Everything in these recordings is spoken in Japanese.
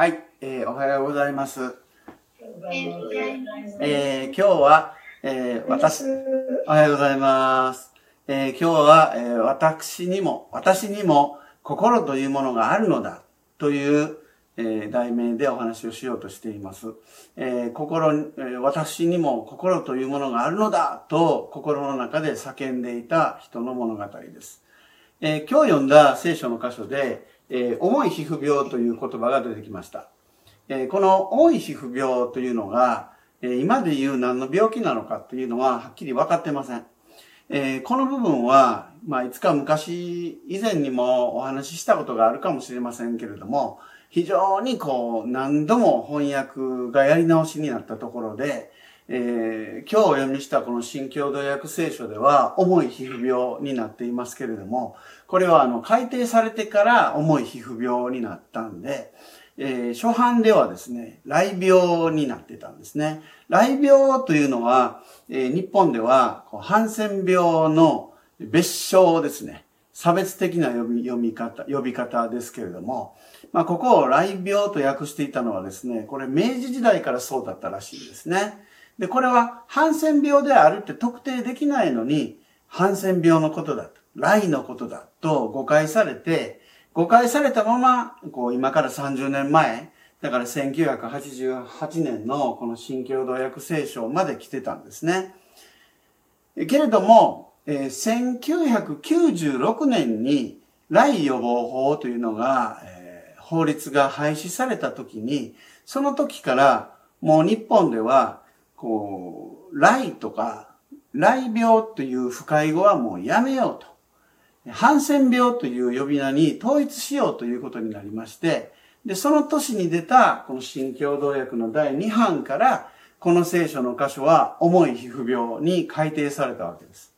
はい、えーおはようございます。えー今日は、えー私、おはようございます。えー今日は、えー私にも、私にも心というものがあるのだという、えー題名でお話をしようとしています。えー心に、えー私にも心というものがあるのだと心の中で叫んでいた人の物語です。えー今日読んだ聖書の箇所で、えー重い皮膚病という言葉が出てきました。えーこの重い皮膚病というのが、えー今で言う何の病気なのかというのははっきり分かってません。えーこの部分は、まあ、いつか昔以前にもお話ししたことがあるかもしれませんけれども、非常にこう何度も翻訳がやり直しになったところで、えー今日お読みしたこの新共同訳聖書では重い皮膚病になっていますけれども、これはあの改訂されてから重い皮膚病になったんで、えー初版ではですね、雷病になってたんですね。雷病というのは、えー日本ではハンセン病の別称ですね。差別的な呼び読み方、呼び方ですけれども、まあ、ここを雷病と訳していたのはですね、これ明治時代からそうだったらしいんですね。で、これはハンセン病であるって特定できないのに、ハンセン病のことだと、雷のことだと誤解されて、誤解されたまま、こう、今から30年前、だから1988年のこの新共同訳聖書まで来てたんですね。けれども、えー1996年に雷予防法というのが、えー法律が廃止された時に、その時からもう日本では、こう、雷とか、雷病という不快語はもうやめようと。ハンセン病という呼び名に統一しようということになりまして、で、その年に出たこの新共同訳の第2版から、この聖書の箇所は重い皮膚病に改定されたわけです。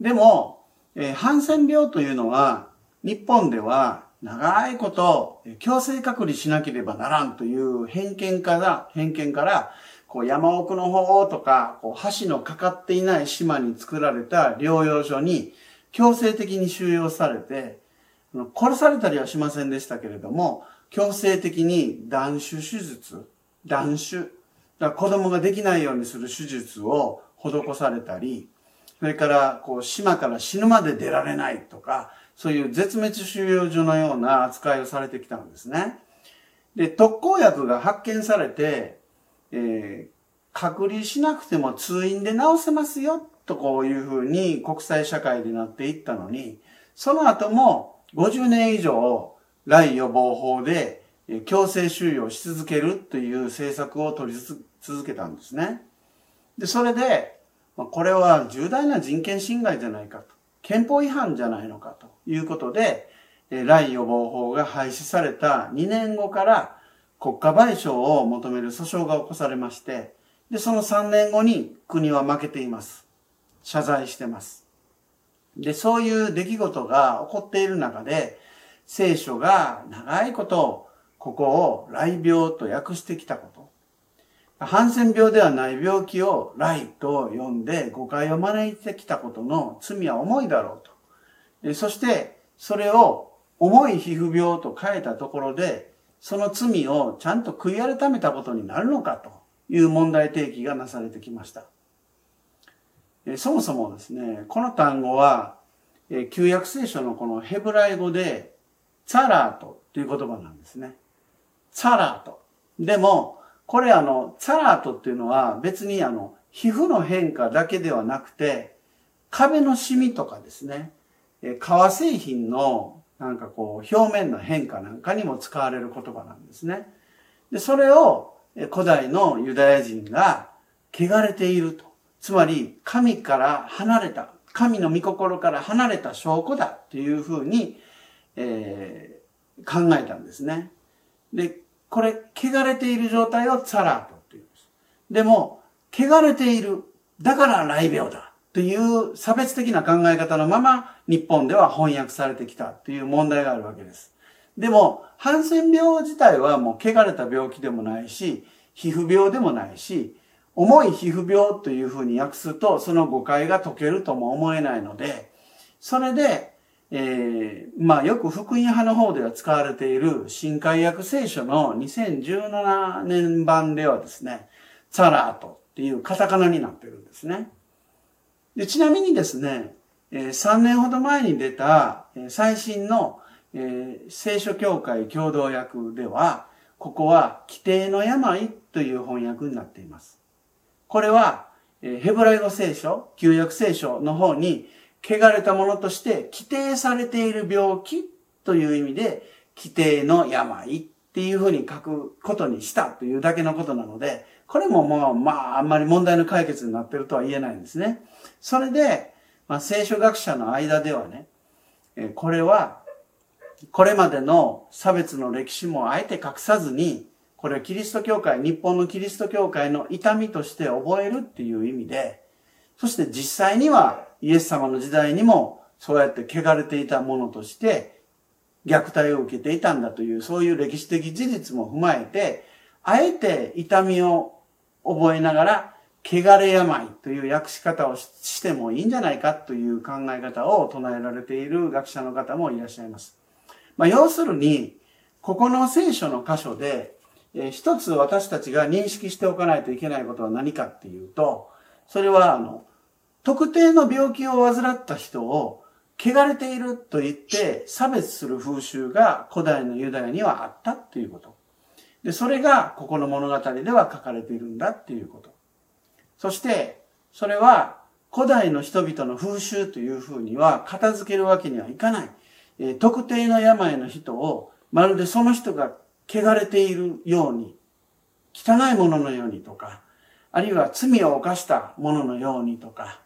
でも、えーハンセン病というのは、日本では長いこと強制隔離しなければならんという偏見から、偏見から、こう山奥の方とか、こう橋のかかっていない島に作られた療養所に強制的に収容されて、殺されたりはしませんでしたけれども、強制的に断種手術、断種、だ子供ができないようにする手術を施されたり、それから、こう、島から死ぬまで出られないとか、そういう絶滅収容所のような扱いをされてきたんですね。で、特効薬が発見されて、えー隔離しなくても通院で治せますよ、とこういうふうに国際社会でなっていったのに、その後も50年以上、来予防法で強制収容し続けるという政策を取り続けたんですね。で、それで、これは重大な人権侵害じゃないかと。憲法違反じゃないのかということで、来予防法が廃止された2年後から国家賠償を求める訴訟が起こされまして、で、その3年後に国は負けています。謝罪してます。で、そういう出来事が起こっている中で、聖書が長いこと、ここを雷病と訳してきたこと。ハンセン病ではない病気を雷と呼んで誤解を招いてきたことの罪は重いだろうと。でそして、それを重い皮膚病と変えたところで、その罪をちゃんと悔い改めたことになるのかという問題提起がなされてきました。そもそもですね、この単語は、旧約聖書のこのヘブライ語で、ツァラートという言葉なんですね。ツァラート。でも、これあの、ツァラートっていうのは別にあの、皮膚の変化だけではなくて、壁のシミとかですね、革製品のなんかこう、表面の変化なんかにも使われる言葉なんですね。で、それを古代のユダヤ人が汚れていると。つまり、神から離れた、神の御心から離れた証拠だというふうに、えー考えたんですね。で、これ、汚れている状態をツァラートっていうんです。でも、汚れている。だから雷病だ。という差別的な考え方のまま、日本では翻訳されてきたという問題があるわけです。でも、ハンセン病自体はもう汚れた病気でもないし、皮膚病でもないし、重い皮膚病というふうに訳すと、その誤解が解けるとも思えないので、それで、えー、まあよく福音派の方では使われている新海訳聖書の2017年版ではですね、ツァラートっていうカタカナになってるんですね。でちなみにですね、3年ほど前に出た、最新の、聖書協会共同訳では、ここは規定の病という翻訳になっています。これは、ヘブライ語聖書、旧約聖書の方に汚れたものとして規定されている病気という意味で、規定の病っていうふうに書くことにしたというだけのことなので、これももう、まあ、あんまり問題の解決になってるとは言えないんですね。それで、まあ、聖書学者の間ではね、えこれは、これまでの差別の歴史もあえて隠さずに、これはキリスト教会、日本のキリスト教会の痛みとして覚えるっていう意味で、そして実際にはイエス様の時代にもそうやって汚れていたものとして虐待を受けていたんだという、そういう歴史的事実も踏まえて、あえて痛みを覚えながら、汚れ病という訳し方をしてもいいんじゃないかという考え方を唱えられている学者の方もいらっしゃいます。まあ、要するに、ここの聖書の箇所で、え一つ私たちが認識しておかないといけないことは何かっていうと、それは、あの、特定の病気を患った人を汚れていると言って差別する風習が古代のユダヤにはあったっていうこと。で、それがここの物語では書かれているんだっていうこと。そして、それは古代の人々の風習というふうには片付けるわけにはいかない。えー、特定の病の人をまるでその人が汚れているように、汚いもののようにとか、あるいは罪を犯したもののようにとか、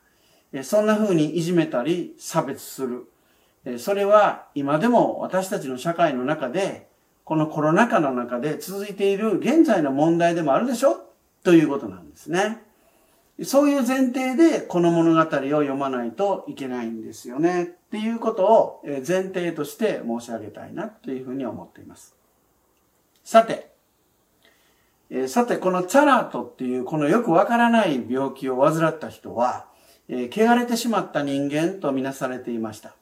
そんな風にいじめたり差別する。それは今でも私たちの社会の中で、このコロナ禍の中で続いている現在の問題でもあるでしょ？ということなんですね。そういう前提でこの物語を読まないといけないんですよね。っていうことを前提として申し上げたいなというふうに思っています。さて、さて、このチャラートっていうこのよくわからない病気を患った人は、え、汚れてしまった人間とみなされていました。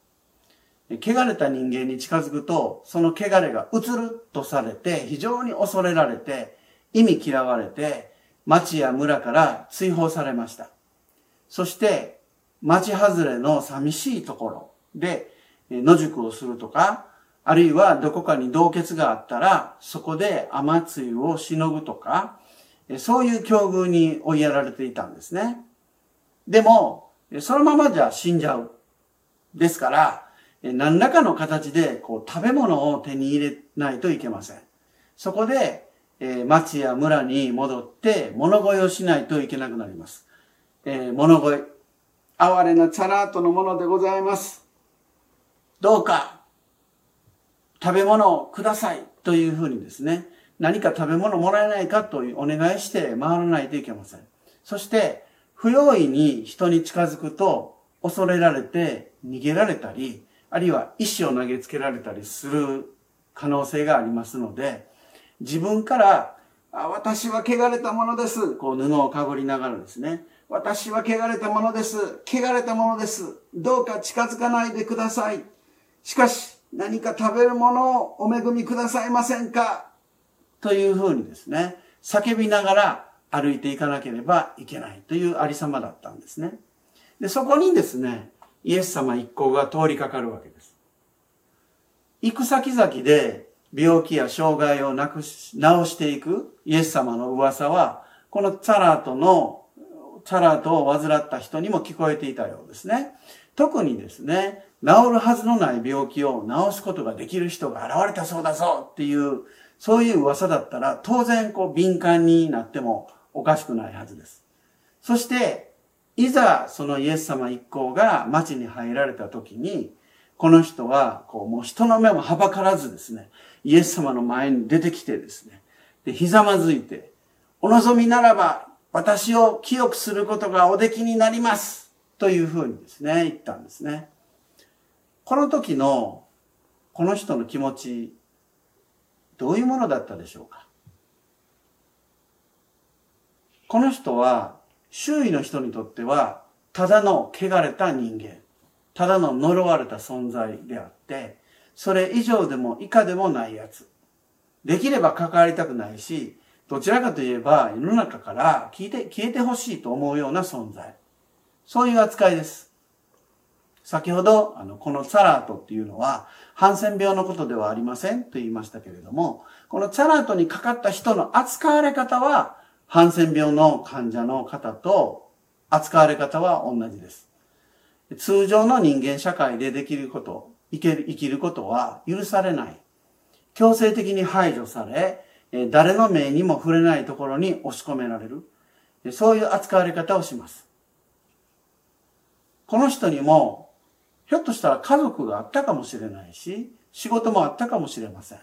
汚れた人間に近づくと、その汚れが映るとされて、非常に恐れられて、意味嫌われて、町や村から追放されました。そして、町外れの寂しいところで野宿をするとか、あるいはどこかに洞穴があったら、そこで雨露をしのぐとか、そういう境遇に追いやられていたんですね。でも、そのままじゃ死んじゃう。ですから、何らかの形でこう食べ物を手に入れないといけません。そこで、えー、町や村に戻って物乞いをしないといけなくなります。え、物乞い。哀れなチャラートのものでございます。どうか、食べ物をくださいというふうにですね、何か食べ物もらえないかとお願いして回らないといけません。そして、不用意に人に近づくと恐れられて逃げられたり、あるいは石を投げつけられたりする可能性がありますので、自分からあ私は汚れたものです。こう布をかぶりながらですね。私は汚れたものです。汚れたものです。どうか近づかないでください。しかし、何か食べるものをお恵みくださいませんか？というふうにですね、叫びながら歩いていかなければいけないというありさまだったんですね。で、そこにですね、イエス様一行が通りかかるわけです。行く先々で病気や障害をなくし、治していくイエス様の噂は、このチャラートの、チャラートを患った人にも聞こえていたようですね。特にですね、治るはずのない病気を治すことができる人が現れたそうだぞっていう、そういう噂だったら、当然こう敏感になってもおかしくないはずです。そして、いざそのイエス様一行が町に入られた時に、この人は、こう、もう人の目もはばからずですね、イエス様の前に出てきてですね、で、ひざまずいて、お望みならば、私を清くすることがおできになります。というふうにですね、言ったんですね。この時の、この人の気持ち、どういうものだったでしょうか？この人は周囲の人にとってはただの汚れた人間。ただの呪われた存在であって、それ以上でも以下でもないやつ。できれば関わりたくないし、どちらかといえば世の中から消えて、消えてほしいと思うような存在。そういう扱いです。先ほど、あの、このツァラートっていうのは、ハンセン病のことではありませんと言いましたけれども、このツァラートにかかった人の扱われ方は、ハンセン病の患者の方と扱われ方は同じです。通常の人間社会でできること、生きる生きることは許されない。強制的に排除され、誰の目にも触れないところに押し込められる。そういう扱われ方をします。この人にもひょっとしたら家族があったかもしれないし、仕事もあったかもしれません。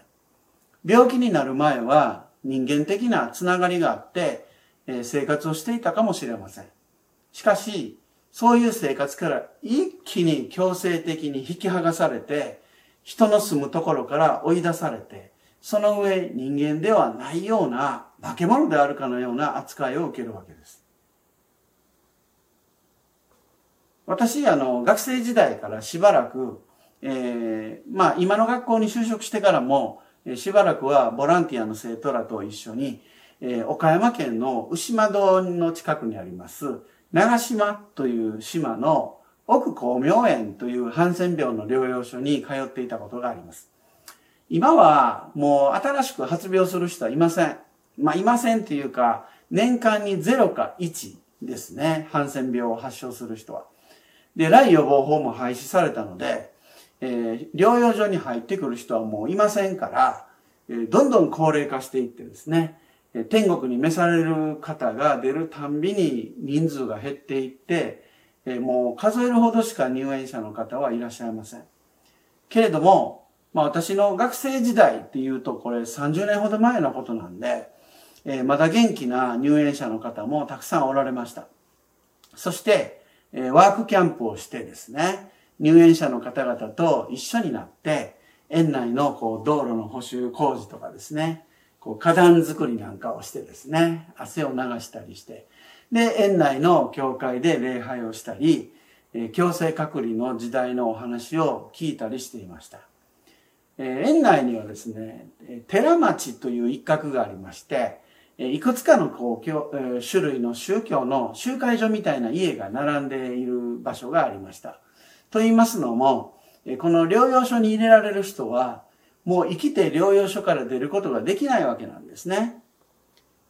病気になる前は人間的なつながりがあって、え生活をしていたかもしれません。しかし、そういう生活から一気に強制的に引き剥がされて、人の住むところから追い出されて、その上人間ではないような化け物であるかのような扱いを受けるわけです。私、あの、学生時代からしばらく、えー、まあ、今の学校に就職してからも、しばらくはボランティアの生徒らと一緒に、え、岡山県の牛窓の近くにあります、長島という島の奥光明園というハンセン病の療養所に通っていたことがあります。今はもう新しく発病する人はいません。まあ、いませんっていうか、年間に0か1ですね。ハンセン病を発症する人は。で、来予防法も廃止されたので、えー、療養所に入ってくる人はもういませんから、えー、どんどん高齢化していってですね、えー、天国に召される方が出るたんびに人数が減っていって、えー、もう数えるほどしか入園者の方はいらっしゃいません。けれども、まあ私の学生時代っていうとこれ30年ほど前のことなんで、えー、まだ元気な入園者の方もたくさんおられました。そして、えワークキャンプをしてですね、入園者の方々と一緒になって、園内のこう道路の補修工事とかですね、こう花壇作りなんかをしてですね、汗を流したりして、で、園内の教会で礼拝をしたり、強制隔離の時代のお話を聞いたりしていました。園内にはですね、寺町という一角がありまして、いくつかのこう種類の宗教の集会所みたいな家が並んでいる場所がありました。と言いますのも、この療養所に入れられる人は、もう生きて療養所から出ることができないわけなんですね。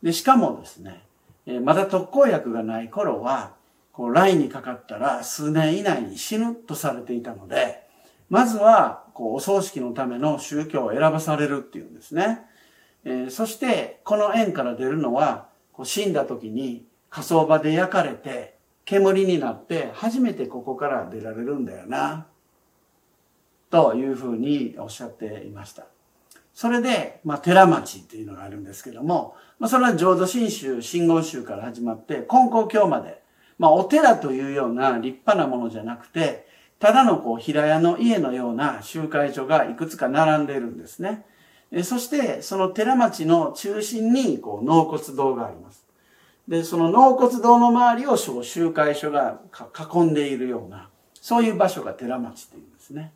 で、しかもですね、まだ特効薬がない頃は、こう、ライにかかったら数年以内に死ぬとされていたので、まずは、こう、お葬式のための宗教を選ばされるっていうんですね。えー、そして、この円から出るのは、こう死んだ時に火葬場で焼かれて、煙になって、初めてここから出られるんだよな。というふうにおっしゃっていました。それで、まあ、寺町っていうのがあるんですけども、まあ、それは浄土真宗、真言宗から始まって、根高教まで、まあ、お寺というような立派なものじゃなくて、ただのこう、平屋の家のような集会所がいくつか並んでいるんですね。そして、その寺町の中心に、こう、納骨堂があります。で、その納骨堂の周りを集会所が囲んでいるような、そういう場所が寺町っていうんですね。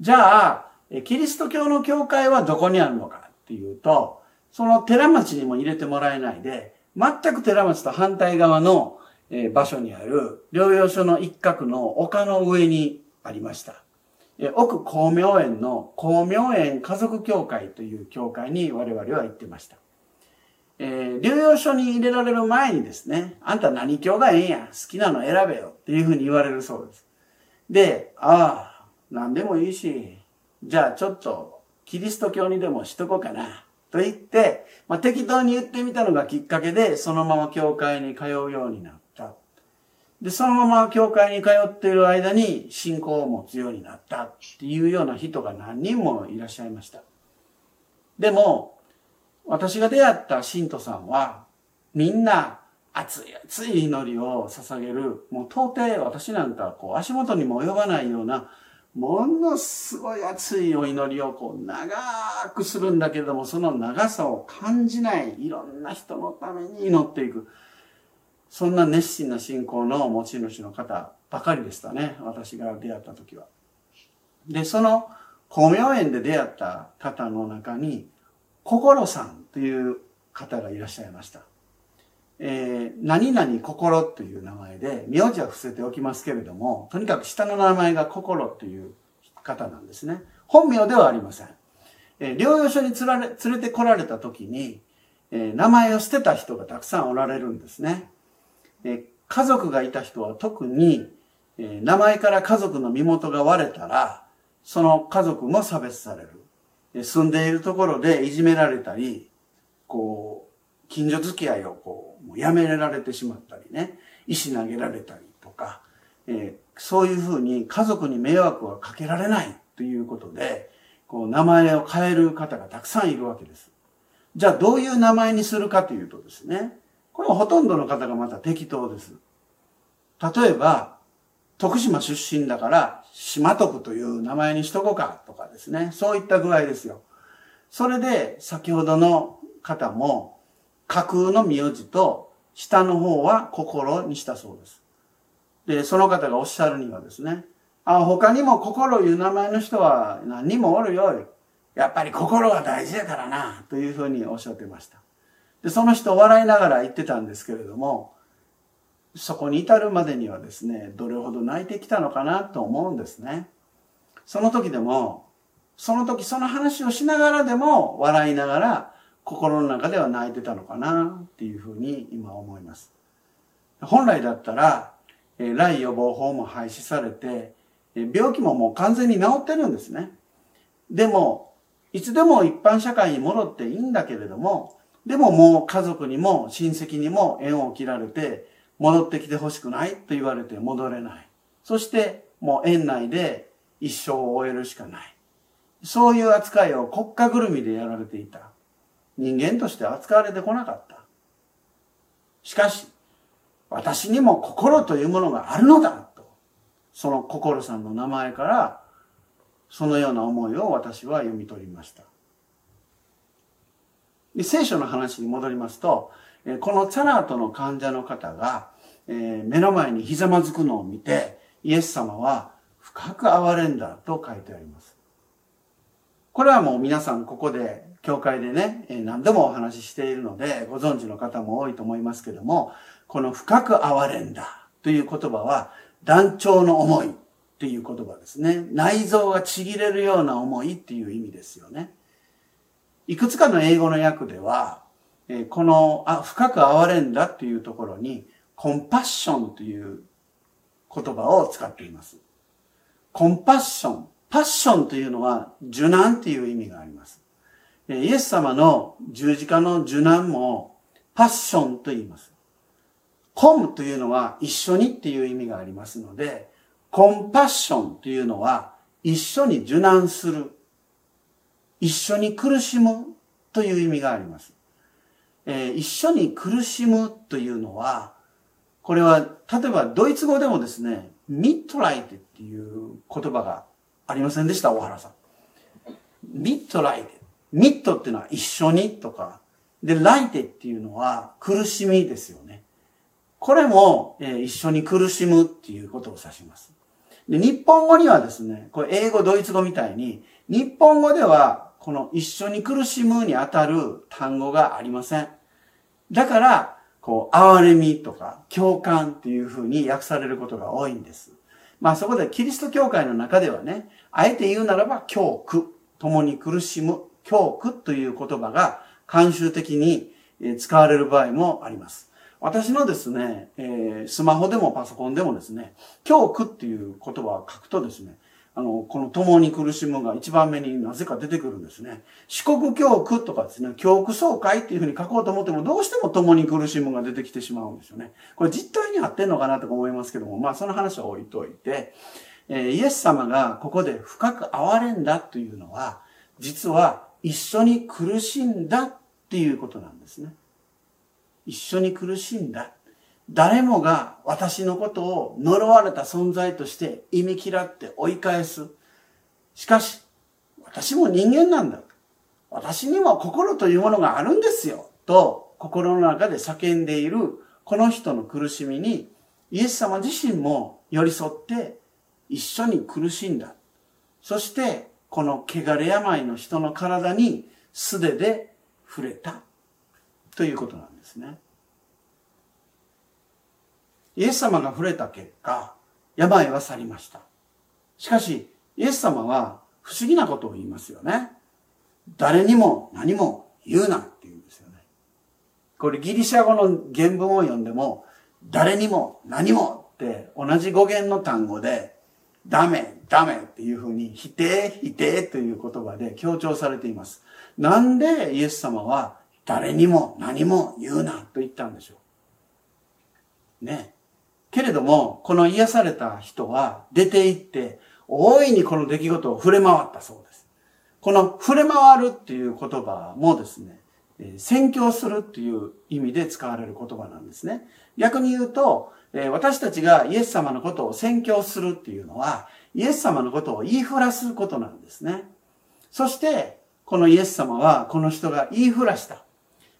じゃあ、キリスト教の教会はどこにあるのかっていうと、その寺町にも入れてもらえないで、全く寺町と反対側の場所にある療養所の一角の丘の上にありました。奥光明園の光明園家族協会という協会に我々は行ってました。えー、療養所に入れられる前にですね、あんた何教がええんや、好きなの選べよっていうふうに言われるそうです。で、ああ、何でもいいし、じゃあちょっとキリスト教にでもしとこうかな、と言って、まあ、適当に言ってみたのがきっかけで、そのまま教会に通うようになった。で、そのまま教会に通っている間に信仰を持つようになったっていうような人が何人もいらっしゃいました。でも、私が出会った信徒さんは、みんな熱い熱い祈りを捧げる、もう到底私なんかこう足元にも及ばないような、ものすごい熱いお祈りをこう長くするんだけれども、その長さを感じない、いろんな人のために祈っていく。そんな熱心な信仰の持ち主の方ばかりでしたね。私が出会った時は。で、その光明園で出会った方の中に、心さんという方がいらっしゃいました。えー、何々心という名前で、名字は伏せておきますけれども、とにかく下の名前が心という方なんですね。本名ではありません。えー、療養所に連れ連れてこられた時に、えー、名前を捨てた人がたくさんおられるんですね。え家族がいた人は特に、え名前から家族の身元が割れたら、その家族も差別される。住んでいるところでいじめられたり、こう、近所付き合いをこう、もうやめられてしまったりね、石投げられたりとか、えー、そういうふうに家族に迷惑はかけられないということで、こう、名前を変える方がたくさんいるわけです。じゃあどういう名前にするかというとですね、これはほとんどの方がまた適当です。例えば、徳島出身だから、島徳という名前にしとこうかとかですね。そういった具合ですよ。それで、先ほどの方も、架空の名字と、下の方は心にしたそうです。で、その方がおっしゃるにはですね、あ、他にも心いう名前の人は何人もおるよ。やっぱり心が大事やからな、というふうにおっしゃってました。で、その人笑いながら言ってたんですけれども、そこに至るまでにはですね、どれほど泣いてきたのかなと思うんですね。その時でも、その時その話をしながらでも笑いながら心の中では泣いてたのかなっていうふうに今思います。本来だったら、え来予防法も廃止されて、え病気ももう完全に治ってるんですね。でも、いつでも一般社会に戻っていいんだけれども、でももう家族にも親戚にも縁を切られて、戻ってきてほしくないと言われて戻れない。そしてもう園内で一生を終えるしかない。そういう扱いを国家ぐるみでやられていた。人間として扱われてこなかった。しかし、私にも心というものがあるのだと。その心さんの名前から、そのような思いを私は読み取りました。聖書の話に戻りますと、このチャラートの患者の方が、え目の前にひざまずくのを見て、イエス様は深く憐れんだと書いてあります。これはもう皆さんここで、教会でね、何度もお話ししているので、ご存知の方も多いと思いますけども、この深く憐れんだという言葉は、団長の思いっていう言葉ですね。内臓がちぎれるような思いっていう意味ですよね。いくつかの英語の訳では、このあ深く憐れんだっていうところに、コンパッションという言葉を使っています。コンパッション。パッションというのは受難という意味があります。イエス様の十字架の受難もパッションと言います。コムというのは一緒にっていう意味がありますので、コンパッションというのは一緒に受難する。一緒に苦しむという意味があります。えー、一緒に苦しむというのは、これは、例えばドイツ語でもですね、ミットライテっていう言葉がありませんでした、大原さん。ミットライテ。ミットっていうのは一緒にとか、で、ライテっていうのは苦しみですよね。これも、えー、一緒に苦しむっていうことを指します。で、日本語にはですね、これ英語、ドイツ語みたいに、日本語ではこの一緒に苦しむにあたる単語がありません。だから、こう、哀れみとか共感っていうふうに訳されることが多いんです。まあそこでキリスト教会の中ではね、あえて言うならば恐怖、共に苦しむ、恐怖という言葉が慣習的に使われる場合もあります。私のですね、えー、スマホでもパソコンでもですね、恐怖っていう言葉を書くとですね、あの、この共に苦しむが一番目になぜか出てくるんですね。四国教区とかですね、教区総会っていうふうに書こうと思っても、どうしても共に苦しむが出てきてしまうんですよね。これ実態に合ってんのかなとか思いますけども、まあその話は置いといて、え、イエス様がここで深く憐れんだというのは、実は一緒に苦しんだっていうことなんですね。一緒に苦しんだ。誰もが私のことを呪われた存在として意味嫌って追い返す。しかし、私も人間なんだ。私にも心というものがあるんですよ。と心の中で叫んでいるこの人の苦しみにイエス様自身も寄り添って一緒に苦しんだ。そしてこの汚れ病の人の体に素手で触れたということなんですね。イエス様が触れた結果、病は去りました。しかし、イエス様は不思議なことを言いますよね。誰にも何も言うなって言うんですよね。これギリシャ語の原文を読んでも、誰にも何もって同じ語源の単語で、ダメ、ダメっていうふうに否定、否定という言葉で強調されています。なんでイエス様は誰にも何も言うなと言ったんでしょう。ね。けれども、この癒された人は出て行って、大いにこの出来事を触れ回ったそうです。この触れ回るっていう言葉もですね、宣教するっていう意味で使われる言葉なんですね。逆に言うと、私たちがイエス様のことを宣教するっていうのは、イエス様のことを言いふらすことなんですね。そして、このイエス様はこの人が言いふらした。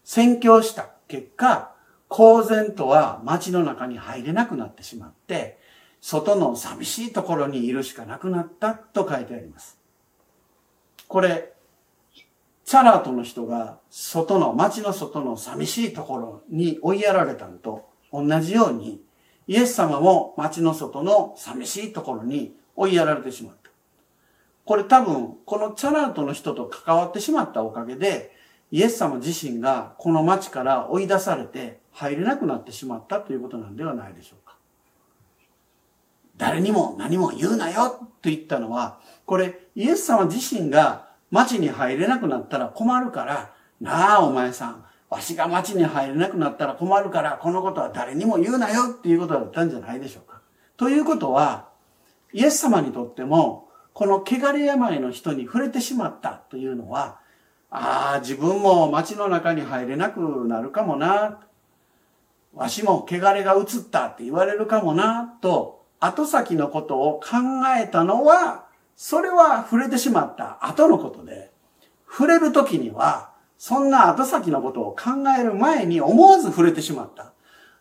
宣教した結果、公然とは街の中に入れなくなってしまって、外の寂しいところにいるしかなくなったと書いてあります。これ、チャラートの人が外の、街の外の寂しいところに追いやられたのと同じように、イエス様も街の外の寂しいところに追いやられてしまった。これ多分、このチャラートの人と関わってしまったおかげで、イエス様自身がこの町から追い出されて入れなくなってしまったということなんではないでしょうか。誰にも何も言うなよと言ったのは、これイエス様自身が町に入れなくなったら困るから、なあお前さん、わしが町に入れなくなったら困るから、このことは誰にも言うなよっていうことだったんじゃないでしょうか。ということは、イエス様にとっても、この汚れ病の人に触れてしまったというのは、ああ、自分も街の中に入れなくなるかもな。わしも汚れが移ったって言われるかもな、と、後先のことを考えたのは、それは触れてしまった後のことで、触れる時には、そんな後先のことを考える前に思わず触れてしまった。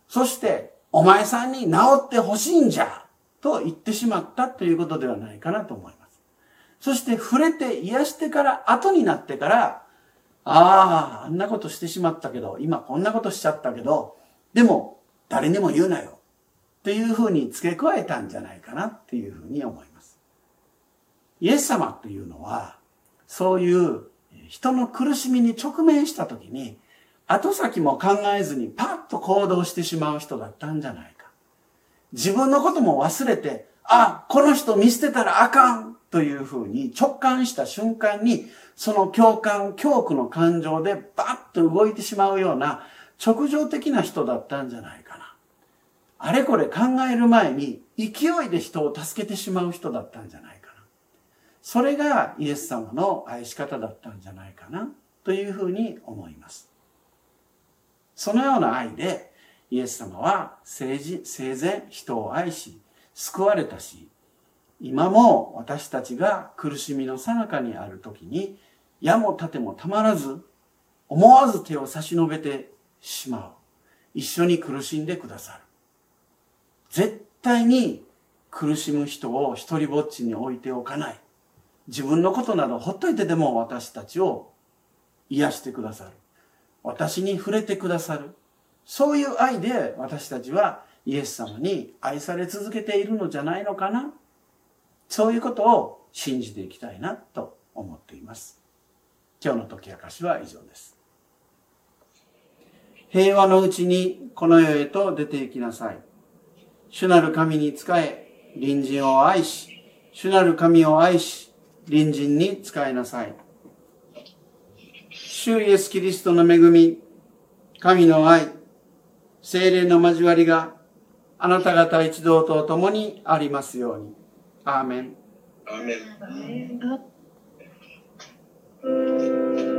そして、お前さんに治ってほしいんじゃ、と言ってしまったということではないかなと思います。そして触れて癒してから後になってから、ああ、あんなことしてしまったけど、今こんなことしちゃったけど、でも誰にも言うなよ。っていうふうに付け加えたんじゃないかなっていうふうに思います。イエス様っていうのは、そういう人の苦しみに直面した時に、後先も考えずにパッと行動してしまう人だったんじゃないか。自分のことも忘れて、あ、この人見捨てたらあかんというふうに直感した瞬間に、その共感、恐怖の感情でバッと動いてしまうような直情的な人だったんじゃないかな。あれこれ考える前に勢いで人を助けてしまう人だったんじゃないかな。それがイエス様の愛し方だったんじゃないかなというふうに思います。そのような愛でイエス様は生前人を愛し救われたし今も私たちが苦しみの最中にある時に矢も盾もたまらず思わず手を差し伸べてしまう。一緒に苦しんでくださる。絶対に苦しむ人を一人ぼっちに置いておかない。自分のことなどほっといてでも私たちを癒してくださる。私に触れてくださる。そういう愛で私たちはイエス様に愛され続けているのじゃないのかな。そういうことを信じていきたいなと思っています。今日の解き明かしは以上です。平和のうちにこの世へと出て行きなさい。主なる神に仕え、隣人を愛し、主なる神を愛し、隣人に仕えなさい。主イエスキリストの恵み、神の愛、精霊の交わりがあなた方一同と共にありますように。アーメン。アーメン